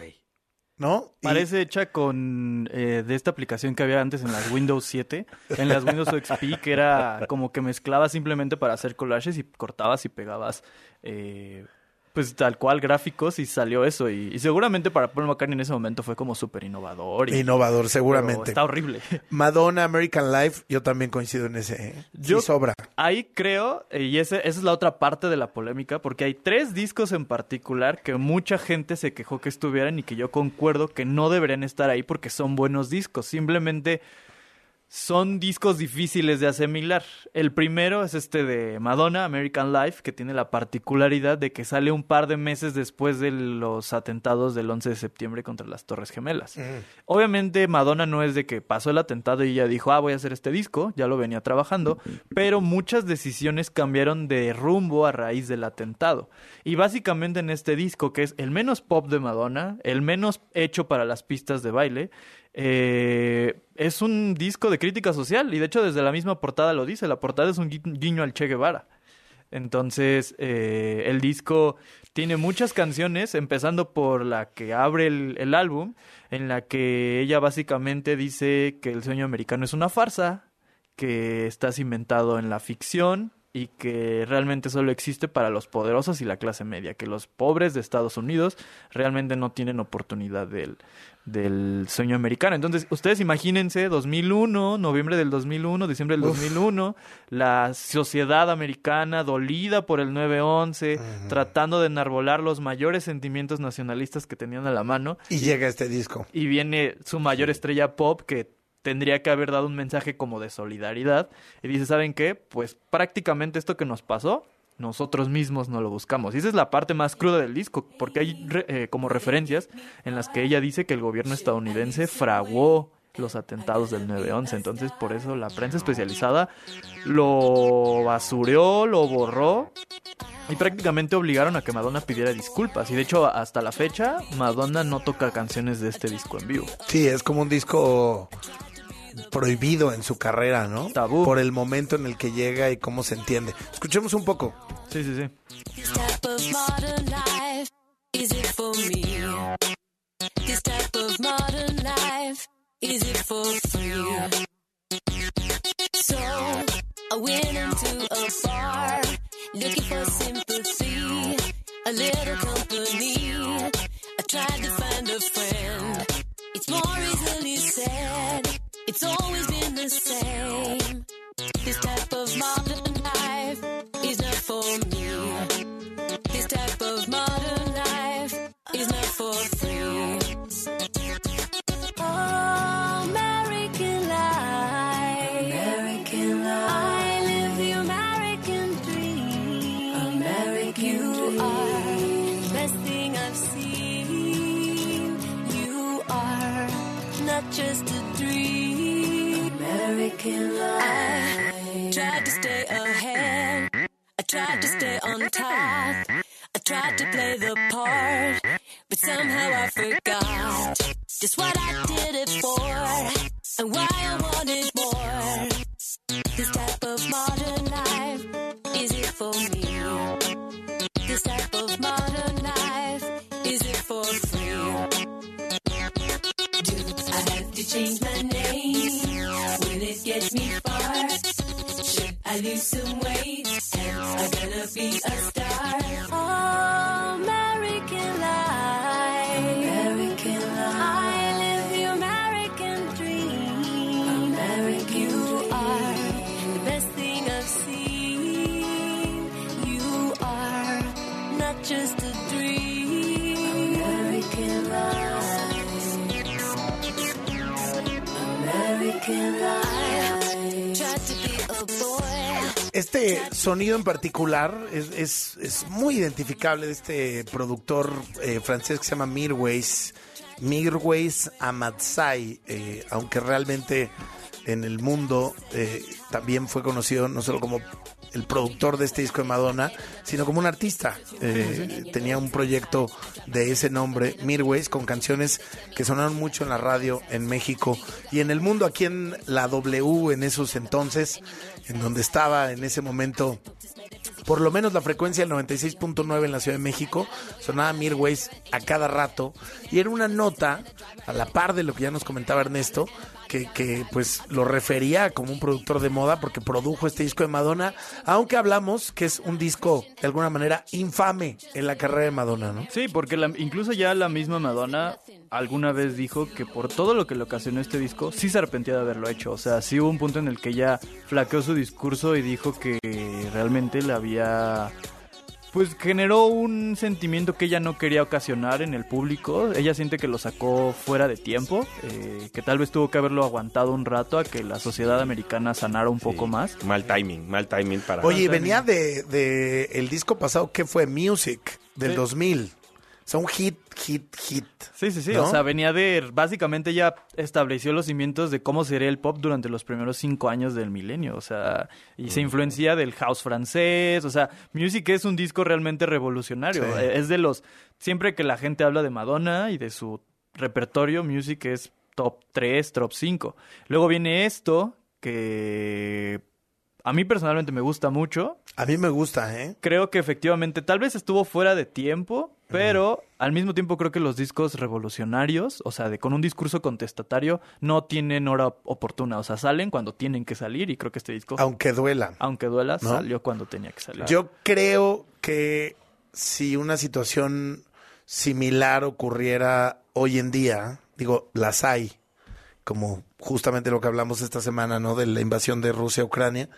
¿No? Parece hecha con eh, de esta aplicación que había antes en las Windows 7, en las Windows XP, que era como que mezclabas simplemente para hacer collages y cortabas y pegabas eh, pues tal cual gráficos y salió eso. Y, y seguramente para Paul McCartney en ese momento fue como súper innovador. y- Innovador, seguramente. Está horrible. Madonna, American Life, yo también coincido en ese. ¿eh? Yo- sí sobra. Ahí creo, eh, y ese, esa es la otra parte de la polémica, porque hay tres discos en particular que mucha gente se quejó que estuvieran y que yo concuerdo que no deberían estar ahí porque son buenos discos. Simplemente son discos difíciles de asimilar. El primero es este de Madonna, American Life, que tiene la particularidad de que sale un par de meses después de los atentados del 11 de septiembre contra las Torres Gemelas. Obviamente Madonna no es de que pasó el atentado y ella dijo, ah, voy a hacer este disco, ya lo venía trabajando, pero muchas decisiones cambiaron de rumbo a raíz del atentado. Y básicamente en este disco, que es el menos pop de Madonna, el menos hecho para las pistas de baile, eh, es un disco de crítica social y de hecho desde la misma portada lo dice, la portada es un gui- guiño al Che Guevara. Entonces, eh, el disco tiene muchas canciones, empezando por la que abre el, el álbum, en la que ella básicamente dice que el sueño americano es una farsa, que está cimentado en la ficción y que realmente solo existe para los poderosos y la clase media, que los pobres de Estados Unidos realmente no tienen oportunidad del, del sueño americano. Entonces, ustedes imagínense 2001, noviembre del 2001, diciembre del Uf. 2001, la sociedad americana dolida por el 9-11, tratando de enarbolar los mayores sentimientos nacionalistas que tenían a la mano. Y llega este disco. Y viene su mayor estrella pop que tendría que haber dado un mensaje como de solidaridad. Y dice, ¿saben qué? Pues prácticamente esto que nos pasó, nosotros mismos no lo buscamos. Y esa es la parte más cruda del disco, porque hay eh, como referencias en las que ella dice que el gobierno estadounidense fraguó los atentados del 9-11. Entonces, por eso la prensa especializada lo basureó, lo borró y prácticamente obligaron a que Madonna pidiera disculpas. Y de hecho, hasta la fecha, Madonna no toca canciones de este disco en vivo. Sí, es como un disco prohibido en su carrera, ¿no? Tabú. Por el momento en el que llega y cómo se entiende. Escuchemos un poco. Sí, sí, sí. This type of modern life, is it for me? This type of modern life, is it for free? So, I went into a bar, looking for sympathy, a little company. I tried to find a friend. It's more easily said, it's always been the same. This type of modern life is not for me. This type of modern life is not for free. I tried to play the part, but somehow I forgot just what I did it for and why I wanted more. Este sonido en particular es, es- es muy identificable de este productor eh, francés que se llama Mirwais, Mirwais Amadsai, eh, aunque realmente en el mundo eh, también fue conocido no solo como el productor de este disco de Madonna, sino como un artista. Eh, Tenía un proyecto de ese nombre, Mirwais, con canciones que sonaron mucho en la radio en México y en el mundo, aquí en la W en esos entonces, en donde estaba en ese momento por lo menos la frecuencia del 96.9 en la Ciudad de México, sonaba Mirways a cada rato y era una nota, a la par de lo que ya nos comentaba Ernesto, que, pues lo refería como un productor de moda porque produjo este disco de Madonna, aunque hablamos que es un disco de alguna manera infame en la carrera de Madonna, ¿no? Sí, porque la- incluso ya la misma Madonna alguna vez dijo que por todo lo que le ocasionó este disco, sí se arrepentía de haberlo hecho. O sea, sí hubo un punto en el que ella flaqueó su discurso y dijo que realmente le había... Pues generó un sentimiento que ella no quería ocasionar en el público. Ella siente que lo sacó fuera de tiempo, eh, que tal vez tuvo que haberlo aguantado un rato a que la sociedad americana sanara un poco más. Mal timing, mal timing para... Oye, venía de, de el disco pasado que fue Music del Sí. 2000. O sea, un hit, hit, hit. Sí, sí, sí. ¿no? O sea, venía de. Básicamente ya estableció los cimientos de cómo sería el pop durante los primeros cinco años del milenio. O sea, y se influencia del house francés. O sea, Music es un disco realmente revolucionario. Sí. Eh, Es de los. Siempre que la gente habla de Madonna y de su repertorio, Music es top 3, top 5. Luego viene esto, que. A mí personalmente me gusta mucho. A mí me gusta, ¿eh? Creo que efectivamente tal vez estuvo fuera de tiempo, pero al mismo tiempo creo que los discos revolucionarios, o sea, de con un discurso contestatario, no tienen hora oportuna. O sea, salen cuando tienen que salir y creo que este disco, Aunque duela. aunque duela, ¿No? salió cuando tenía que salir. Yo creo que si una situación similar ocurriera hoy en día, digo, las hay, como justamente lo que hablamos esta semana, ¿no? De la invasión de Rusia a Ucrania.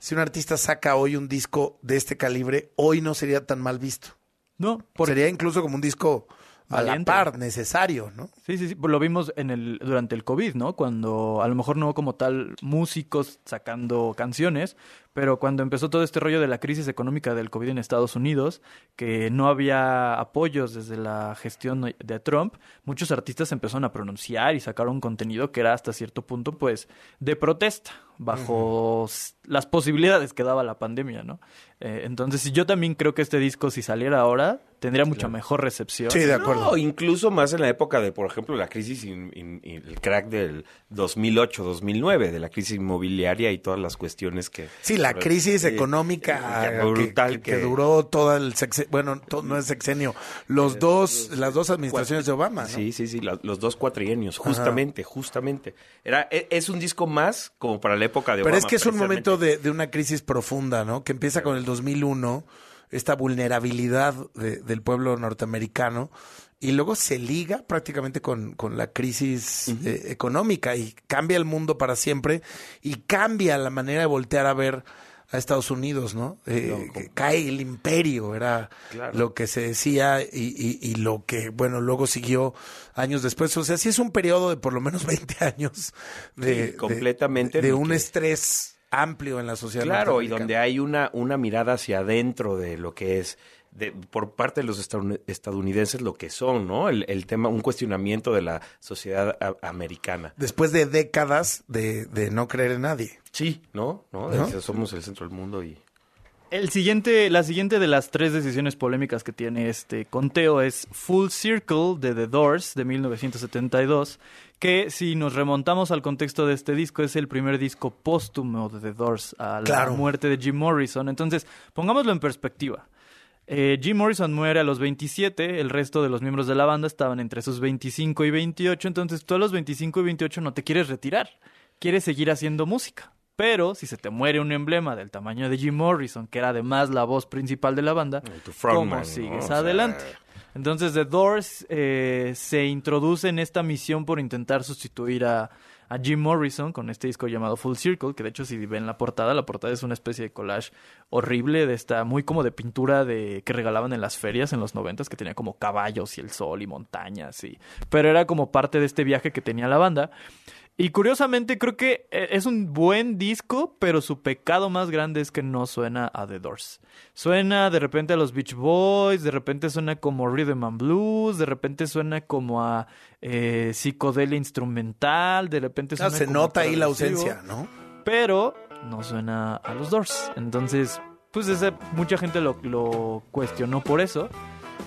Si un artista saca hoy un disco de este calibre, hoy no sería tan mal visto. No, Sería incluso como un disco a la par, necesario, ¿no? Sí, sí, sí. Pues Lo vimos en el, durante el COVID, ¿no? Cuando a lo mejor no como tal músicos sacando canciones, pero cuando empezó todo este rollo de la crisis económica del COVID en Estados Unidos, que no había apoyos desde la gestión de Trump, muchos artistas empezaron a pronunciar y sacaron contenido que era hasta cierto punto, pues, de protesta, bajo las posibilidades que daba la pandemia, ¿no? Eh, entonces, yo también creo que este disco, si saliera ahora, tendría mucha mejor recepción. No, incluso más en la época de, por ejemplo, la crisis y el crack del 2008-2009, de la crisis inmobiliaria y todas las cuestiones que... Sí, la crisis Sí, económica que- que, brutal que- que- que duró todo el sexenio, bueno, to- no es sexenio, los dos, las dos administraciones de Obama, ¿no? Sí, sí, sí, la- los dos cuatrienios, justamente, justamente. Era, e- es un disco más como para la época de Pero es que es un momento de, de una crisis profunda, ¿no? Que empieza con el 2001, esta vulnerabilidad de- del pueblo norteamericano, y luego se liga prácticamente con, con la crisis eh, económica y cambia el mundo para siempre y cambia la manera de voltear a ver a Estados Unidos, ¿no? Eh, que cae el imperio, era Claro. lo que se decía y, y- y lo que, bueno, luego siguió años después. O sea, sí es un periodo de por lo menos 20 años de, Sí, completamente de, un que- estrés amplio en la sociedad. Claro, y donde hay una, una mirada hacia adentro de lo que es, de, por parte de los estadoun- estadounidenses, lo que son, ¿no? El, el tema, un cuestionamiento de la sociedad a- americana. Después de décadas de, de no creer en nadie. Sí, ¿no? ¿no? Somos el centro del mundo y... El siguiente, la siguiente de las tres decisiones polémicas que tiene este conteo es Full Circle de The Doors de 1972, que si nos remontamos al contexto de este disco es el primer disco póstumo de The Doors a la Claro. muerte de Jim Morrison. Entonces, pongámoslo en perspectiva. Eh, Jim Morrison muere a los 27, el resto de los miembros de la banda estaban entre sus 25 y 28, entonces tú a los 25 y 28 no te quieres retirar, quieres seguir haciendo música. Pero si se te muere un emblema del tamaño de Jim Morrison, que era además la voz principal de la banda, frontman, ¿cómo ¿no? sigues O sea, adelante? Entonces The Doors eh, se introduce en esta misión por intentar sustituir a, a Jim Morrison con este disco llamado Full Circle, que de hecho si ven la portada, la portada es una especie de collage horrible de esta, muy como de pintura de que regalaban en las ferias en los noventas, que tenía como caballos y el sol y montañas, y, pero era como parte de este viaje que tenía la banda. Y curiosamente creo que eh, es un buen disco, pero su pecado más grande es que no suena a The Doors. Suena de repente a los Beach Boys, de repente suena como Rhythm and Blues, de repente suena como a eh, psicodelia instrumental, de repente suena se como nota ahí la ausencia, ¿no? Pero no suena a los Doors. Entonces, pues ese- mucha gente lo, lo cuestionó por eso.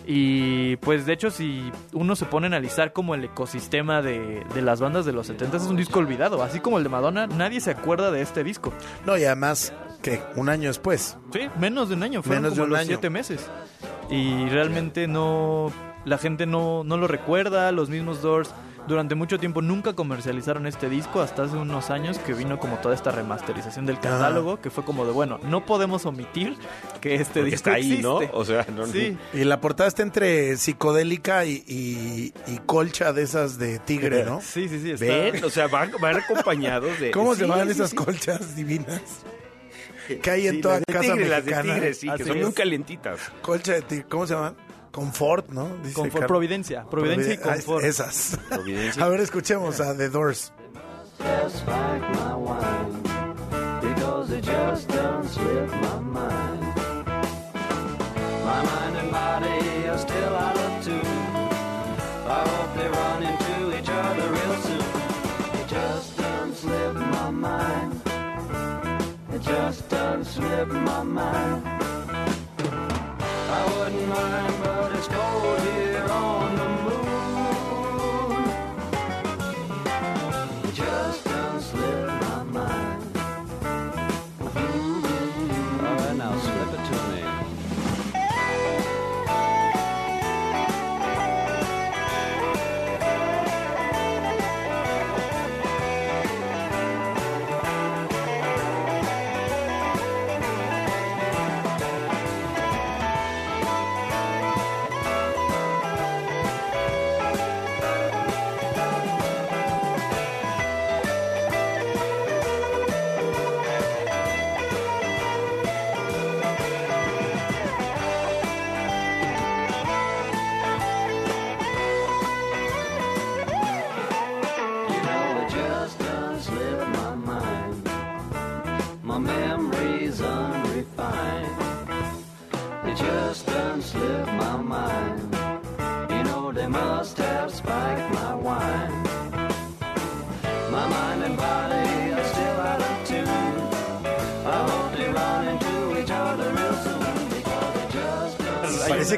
Y pues de hecho si uno se pone a analizar como el ecosistema de, de las bandas de los 70 es un disco olvidado, así como el de Madonna, nadie se acuerda de este disco. No, y además, que Un año después. Sí, menos de un año, fueron Menos de un los año. siete meses. Y realmente no, la gente no, no lo recuerda, los mismos Doors Durante mucho tiempo nunca comercializaron este disco hasta hace unos años que vino como toda esta remasterización del catálogo, que fue como de, bueno, no podemos omitir que este Porque disco está ahí, ¿no? existe. O sea, no, Sí. Y la portada está entre psicodélica y, y- y colcha de esas de tigre, ¿no? Sí, sí, sí. Está... ¿Ven? O sea, van, van acompañados de... ¿Cómo se llaman sí, esas sí. colchas divinas? Que hay en Sí, toda las de casa tigre, las de mexicana. tigre, sí, que Así son es. muy calientitas. Colcha de tigre, ¿cómo se llaman? Confort, ¿no? Dice Confort, Carlos. Providencia, Providencia y Confort. Esas. Providencia. A ver, escuchemos a The Doors. Just like my wine, because it just done slip my mind. My mind and body are still out of tune. I hope they run into each other real soon. It just done slip my mind. It just done slip my mind. I wouldn't mind,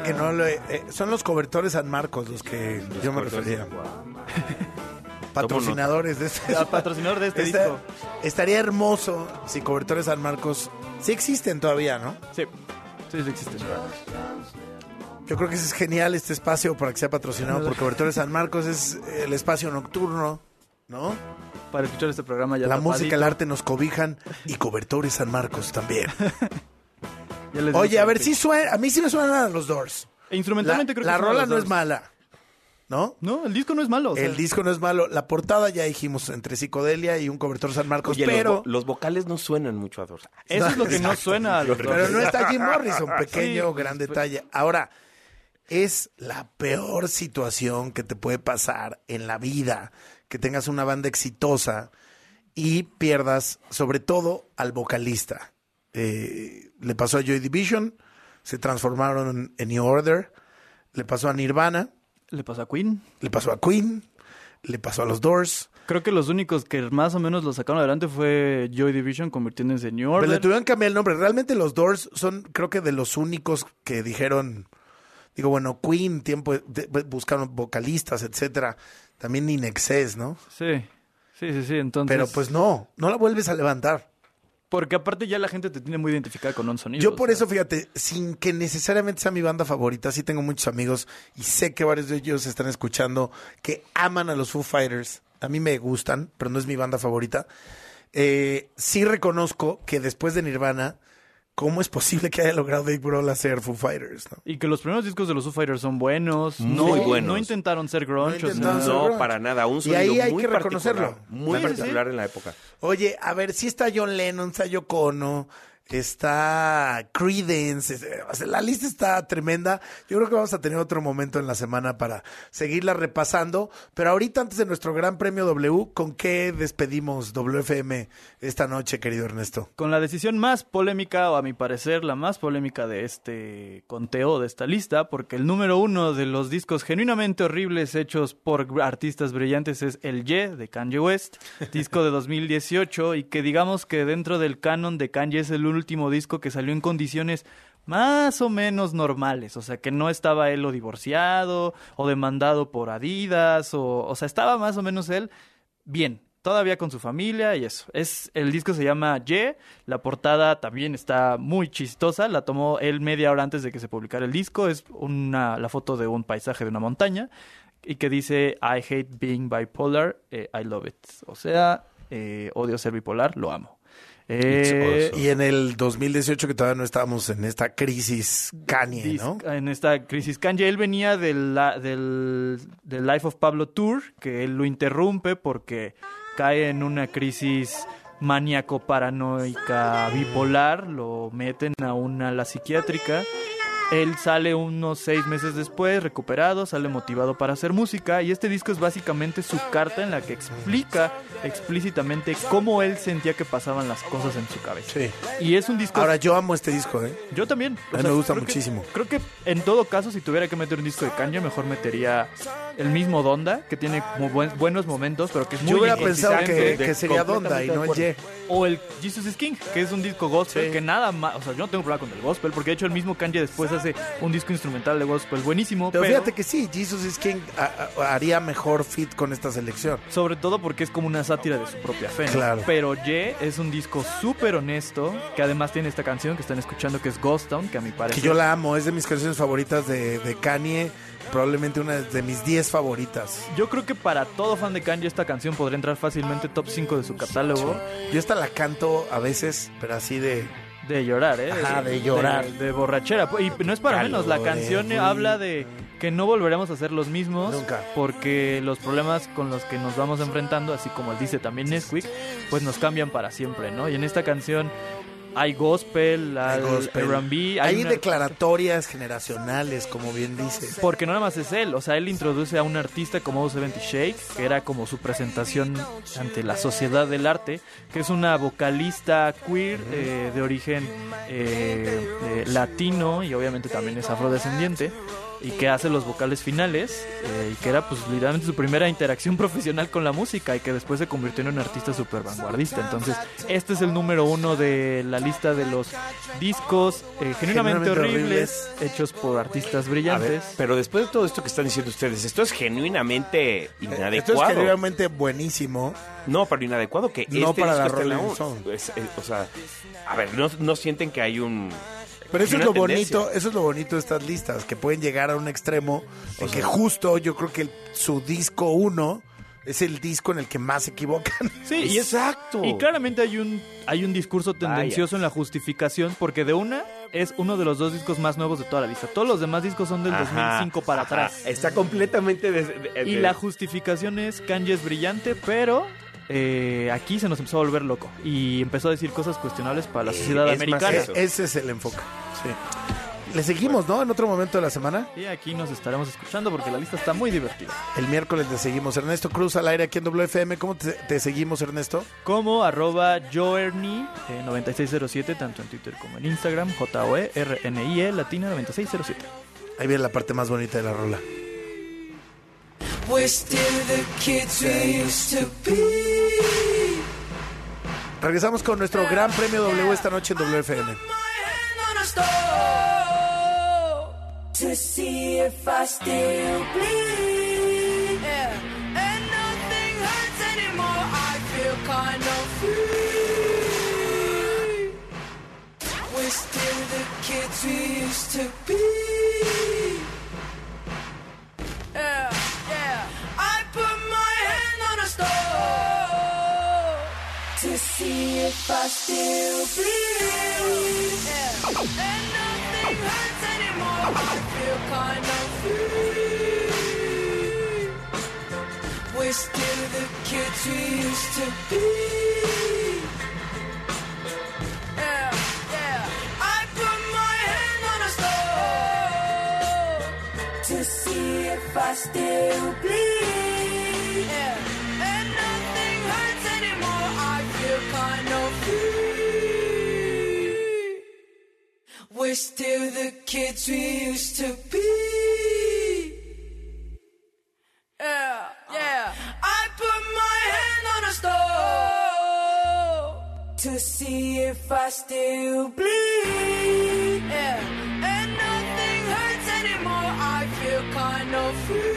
que no lo he- eh, son los cobertores San Marcos los que yo me refería. Patrocinadores de este. Patrocinador de este Esta- disco. Estaría hermoso si cobertores San Marcos sí existen todavía, ¿no? Sí, sí, sí existe. Yo creo que es genial este espacio para que sea patrocinado por Cobertores San Marcos. Es el espacio nocturno, ¿no? Para escuchar este programa ya La tapadito. música, el arte nos cobijan y Cobertores San Marcos también. Ya les Oye, a ver si suena. A mí sí me suenan a los Doors. E instrumentalmente la, creo que la rola no es mala, ¿no? No, el disco no es malo. o sea, El disco no es malo. La portada ya dijimos entre psicodelia y un cobertor San Marcos, Oye, pero los, vo- los vocales no suenan mucho a Doors. Eso es lo que no suena a los Pero no está Jim Morrison, pequeño, Sí, gran pues, detalle. Ahora, es la peor situación que te puede pasar en la vida, que tengas una banda exitosa y pierdas, sobre todo, al vocalista. Eh, le pasó a Joy Division, se transformaron en New Order, le pasó a Nirvana, Le pasó a Queen. le pasó a Queen, le pasó a los Doors. Creo que los únicos que más o menos lo sacaron adelante fue Joy Division convirtiéndose en New Pero le Order. tuvieron que cambiar el nombre. Realmente los Doors son, creo que de los únicos que dijeron, digo, bueno, Queen, tiempo, de- buscaron vocalistas, etcétera. También In Excess, ¿no? Sí, sí, sí, sí. Entonces, Pero pues no, no la vuelves a levantar. Porque aparte ya la gente te tiene muy identificada con un sonido. Yo por eso, fíjate, sin que necesariamente sea mi banda favorita, sí tengo muchos amigos y sé que varios de ellos están escuchando que aman a los Foo Fighters. A mí me gustan, pero no es mi banda favorita. Eh, sí reconozco que después de Nirvana, ¿cómo es posible que haya logrado Dave Grohl hacer Foo Fighters? ¿no? Y que los primeros discos de los Foo Fighters son buenos. Muy no, buenos. No intentaron ser grunge. No o sea, No, para nada. Un Y sonido ahí hay muy que particular. Muy Sí, sí, sí. particular en la época. Oye, a ver, si está John Lennon, está Yoko Ono, está o sea, la lista está tremenda. Yo creo que vamos a tener otro momento en la semana para seguirla repasando. Pero ahorita, antes de nuestro Gran Premio W, ¿con qué despedimos WFM esta noche, querido Ernesto? Con la decisión más polémica, o a mi parecer la más polémica de este conteo, de esta lista, porque el número uno de los discos genuinamente horribles hechos por artistas brillantes es El Ye de Kanye West, disco de 2018, y que digamos que dentro del canon de Kanye es el último disco que salió en condiciones más o menos normales, o sea que no estaba él o divorciado o demandado por Adidas, o, sea, estaba más o menos él bien, todavía con su familia y eso. Es el disco se llama Ye, la portada también está muy chistosa, la tomó él media hora antes de que se publicara el disco, es una la foto de un paisaje de una montaña. y que dice I hate being bipolar, eh, I love it. O sea, eh, odio ser bipolar, lo amo. Eh, Y en el 2018, que todavía no estábamos en esta crisis Kanye, ¿no? En esta crisis Kanye, él venía del, del, del Life of Pablo Tour, que él lo interrumpe porque cae en una crisis maníaco-paranoica bipolar, lo meten a una ala psiquiátrica. Él sale unos seis meses después, recuperado, sale motivado para hacer música y este disco es básicamente su carta en la que explica explícitamente cómo él sentía que pasaban las cosas en su cabeza. Sí. Y es un disco... Ahora, yo amo este disco, ¿eh? Yo también. A mí me gusta creo que- muchísimo. creo que en todo caso, si tuviera que meter un disco de Kanye, mejor metería el mismo Donda, que tiene como buen- buenos momentos, pero que es muy Yo hubiera pensado que, que sería Donda y no el Ye. O el Jesus is King, que es un disco gospel, que nada más, o sea, yo no tengo problema con el gospel, porque de hecho el mismo Kanye después hace un disco instrumental de gospel buenísimo, Pero pero, fíjate que sí, Jesus a- a- haría mejor fit con esta selección. sobre todo porque es como una sátira de su propia fe. ¿no? Claro. Pero Ye es un disco súper honesto, que además tiene esta canción que están escuchando que es Ghost Town, que a mi parecer Que yo la amo, es de mis canciones favoritas de, de Kanye, probablemente una de mis 10 favoritas. Yo creo que para todo fan de Kanye esta canción podría entrar fácilmente top 5 de su catálogo. Yo esta la canto a veces, pero así de... De llorar, ¿eh? Ajá, de llorar. De, de borrachera. Y no es para menos, la canción de- habla de que no volveremos a ser los mismos. Nunca. Porque los problemas con los que nos vamos enfrentando, así como dice también Nesquik, pues nos cambian para siempre, ¿no? Y en esta canción hay gospel, hay, gospel. R&B, Hay una- declaratorias generacionales, como bien dices. Porque no nada más es él, o sea, él introduce a un artista como 70 Shake, que era como su presentación ante la sociedad del arte, que es una vocalista queer eh, de origen eh, eh, latino y obviamente también es afrodescendiente y que hace los vocales finales eh, y que era pues literalmente su primera interacción profesional con la música y que después se convirtió en un artista súper vanguardista. Entonces, este es el número uno de la lista de los discos eh, genuinamente, Genuinamente horribles, hechos por artistas ver, brillantes. pero después de todo esto que están diciendo ustedes, esto es genuinamente Esto es inadecuado. genuinamente buenísimo. No, pero inadecuado que No este para la disco esté la Stone. es- es- o sea, a ver, no, no sienten que hay un Pero eso es lo tendencia. bonito, eso es lo bonito de estas listas, que pueden llegar a un extremo en que justo yo creo que el- su disco uno es el disco en el que más se equivocan. Sí, y es- exacto. Y claramente hay un, hay un discurso tendencioso en la justificación, porque de una es uno de los dos discos más nuevos de toda la lista. Todos los demás discos son del Ajá, 2005 para ajá. atrás. Está completamente de- Y de- la justificación es Kanye es brillante, pero eh, aquí se nos empezó a volver loco. Y empezó a decir cosas cuestionables para la sociedad es más americana. eso. Ese es el enfoque. Sí. Le seguimos, ¿no? En otro momento de la semana. Y aquí nos estaremos escuchando porque la lista está muy divertida. El miércoles le seguimos. Ernesto Cruz al aire aquí en WFM. ¿Cómo te, te seguimos, Ernesto? Como arroba joerny eh, 9607, tanto en Twitter como en Instagram, J-O-E-R-N-I-E, latina 9607. Ahí viene la parte más bonita de la rola. Regresamos con nuestro gran premio W esta noche en WFM. Stove to see if I still bleed. Yeah. And nothing hurts anymore. I feel kind of free. We're still the kids we used to be. See if I still bleed. Yeah. And nothing hurts anymore. I feel kind of free. We're still the kids we used to be. Yeah, yeah. I put my hand on a stove to see if I still bleed. We're still the kids we used to be. Yeah, uh, yeah. I put my hand on a stove to see if I still bleed. Yeah, and nothing hurts anymore. I feel kind of free.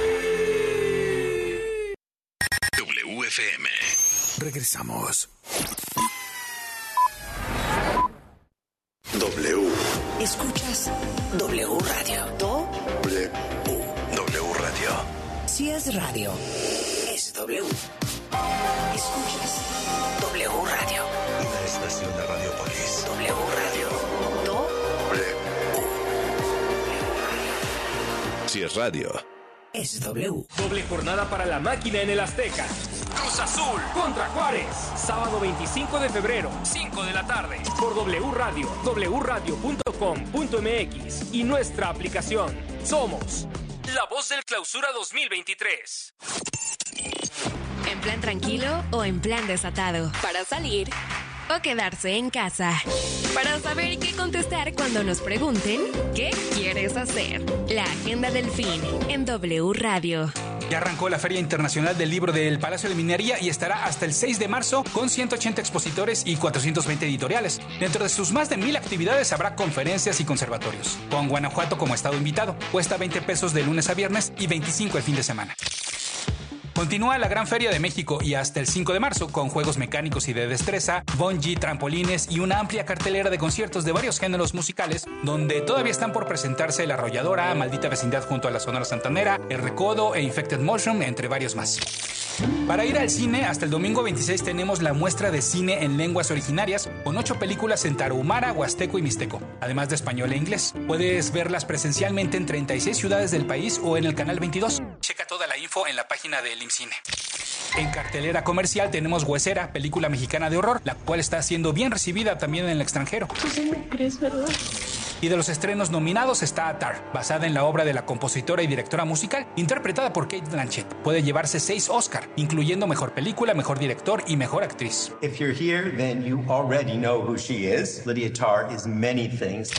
WFM. Regresamos. Escuchas W Radio. Do W. W Radio. Si es radio, es W. Escuchas W Radio. Una estación de Radiopolis. W Radio. Do. Si es radio. Es W. Doble jornada para la máquina en el Azteca. Cruz Azul contra Juárez. Sábado 25 de febrero, 5 de la tarde. Por W Radio, wradio.com.mx y nuestra aplicación. Somos la voz del clausura 2023. ¿En plan tranquilo o en plan desatado? Para salir o quedarse en casa. Para saber qué contestar cuando nos pregunten qué quieres hacer. La agenda del fin en W Radio. Ya arrancó la Feria Internacional del Libro del Palacio de Minería y estará hasta el 6 de marzo con 180 expositores y 420 editoriales. Dentro de sus más de mil actividades habrá conferencias y conservatorios, con Guanajuato como estado invitado. Cuesta 20 pesos de lunes a viernes y 25 el fin de semana. Continúa la Gran Feria de México y hasta el 5 de marzo con juegos mecánicos y de destreza, bungee, trampolines y una amplia cartelera de conciertos de varios géneros musicales donde todavía están por presentarse La Arrolladora, Maldita Vecindad junto a la Sonora Santanera, El Recodo e Infected Motion, entre varios más. Para ir al cine, hasta el domingo 26 tenemos la muestra de cine en lenguas originarias con ocho películas en tarahumara, huasteco y mixteco, además de español e inglés. Puedes verlas presencialmente en 36 ciudades del país o en el canal 22. Checa toda la info en la página del IMCINE. En cartelera comercial tenemos Huesera, película mexicana de horror, la cual está siendo bien recibida también en el extranjero. me crees, ¿verdad? Y de los estrenos nominados está Atar, basada en la obra de la compositora y directora musical, interpretada por Kate Blanchett. Puede llevarse seis Oscar, incluyendo Mejor Película, Mejor Director y Mejor Actriz. If you're here, then you already know who she is. Lydia Tarr is many things.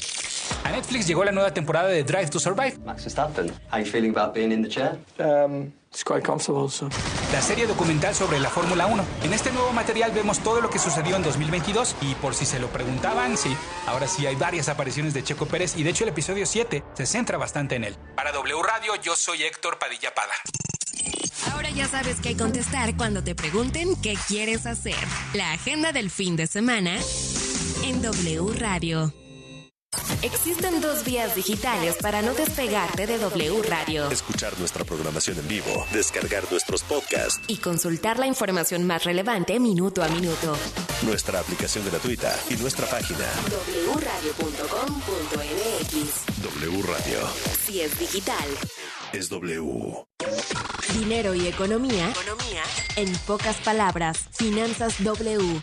A Netflix llegó la nueva temporada de Drive to Survive. Max Verstappen, how you feeling about being in the chair? Um, it's quite comfortable, so. La serie documental sobre la Fórmula 1. En este nuevo material vemos todo lo que sucedió en 2022 y por si se lo preguntaban, sí, ahora sí hay varias apariciones de Checo Pérez y de hecho el episodio 7 se centra bastante en él. Para W Radio yo soy Héctor Padilla Pada. Ahora ya sabes qué contestar cuando te pregunten qué quieres hacer. La agenda del fin de semana en W Radio. Existen dos vías digitales para no despegarte de W Radio Escuchar nuestra programación en vivo, descargar nuestros podcasts, y consultar la información más relevante minuto a minuto. nuestra aplicación gratuita y nuestra página. wradio.com.mx W Radio. Si es digital. Es W. Dinero y economía. Economía. En pocas palabras, Finanzas W.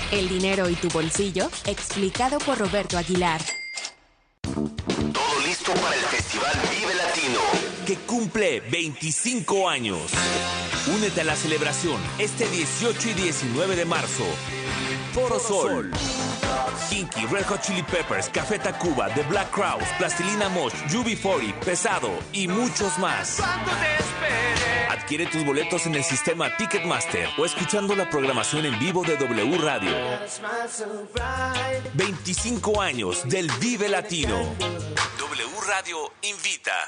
El dinero y tu bolsillo, explicado por Roberto Aguilar. Todo listo para el Festival Vive Latino, que cumple 25 años. Únete a la celebración este 18 y 19 de marzo. Foro Sol. Kinky, Red Hot Chili Peppers, Café Tacuba, The Black Crowes, Plastilina Mosh, UB40, Pesado y muchos más. Adquiere tus boletos en el sistema Ticketmaster o escuchando la programación en vivo de W Radio. 25 años del Vive Latino. W Radio invita.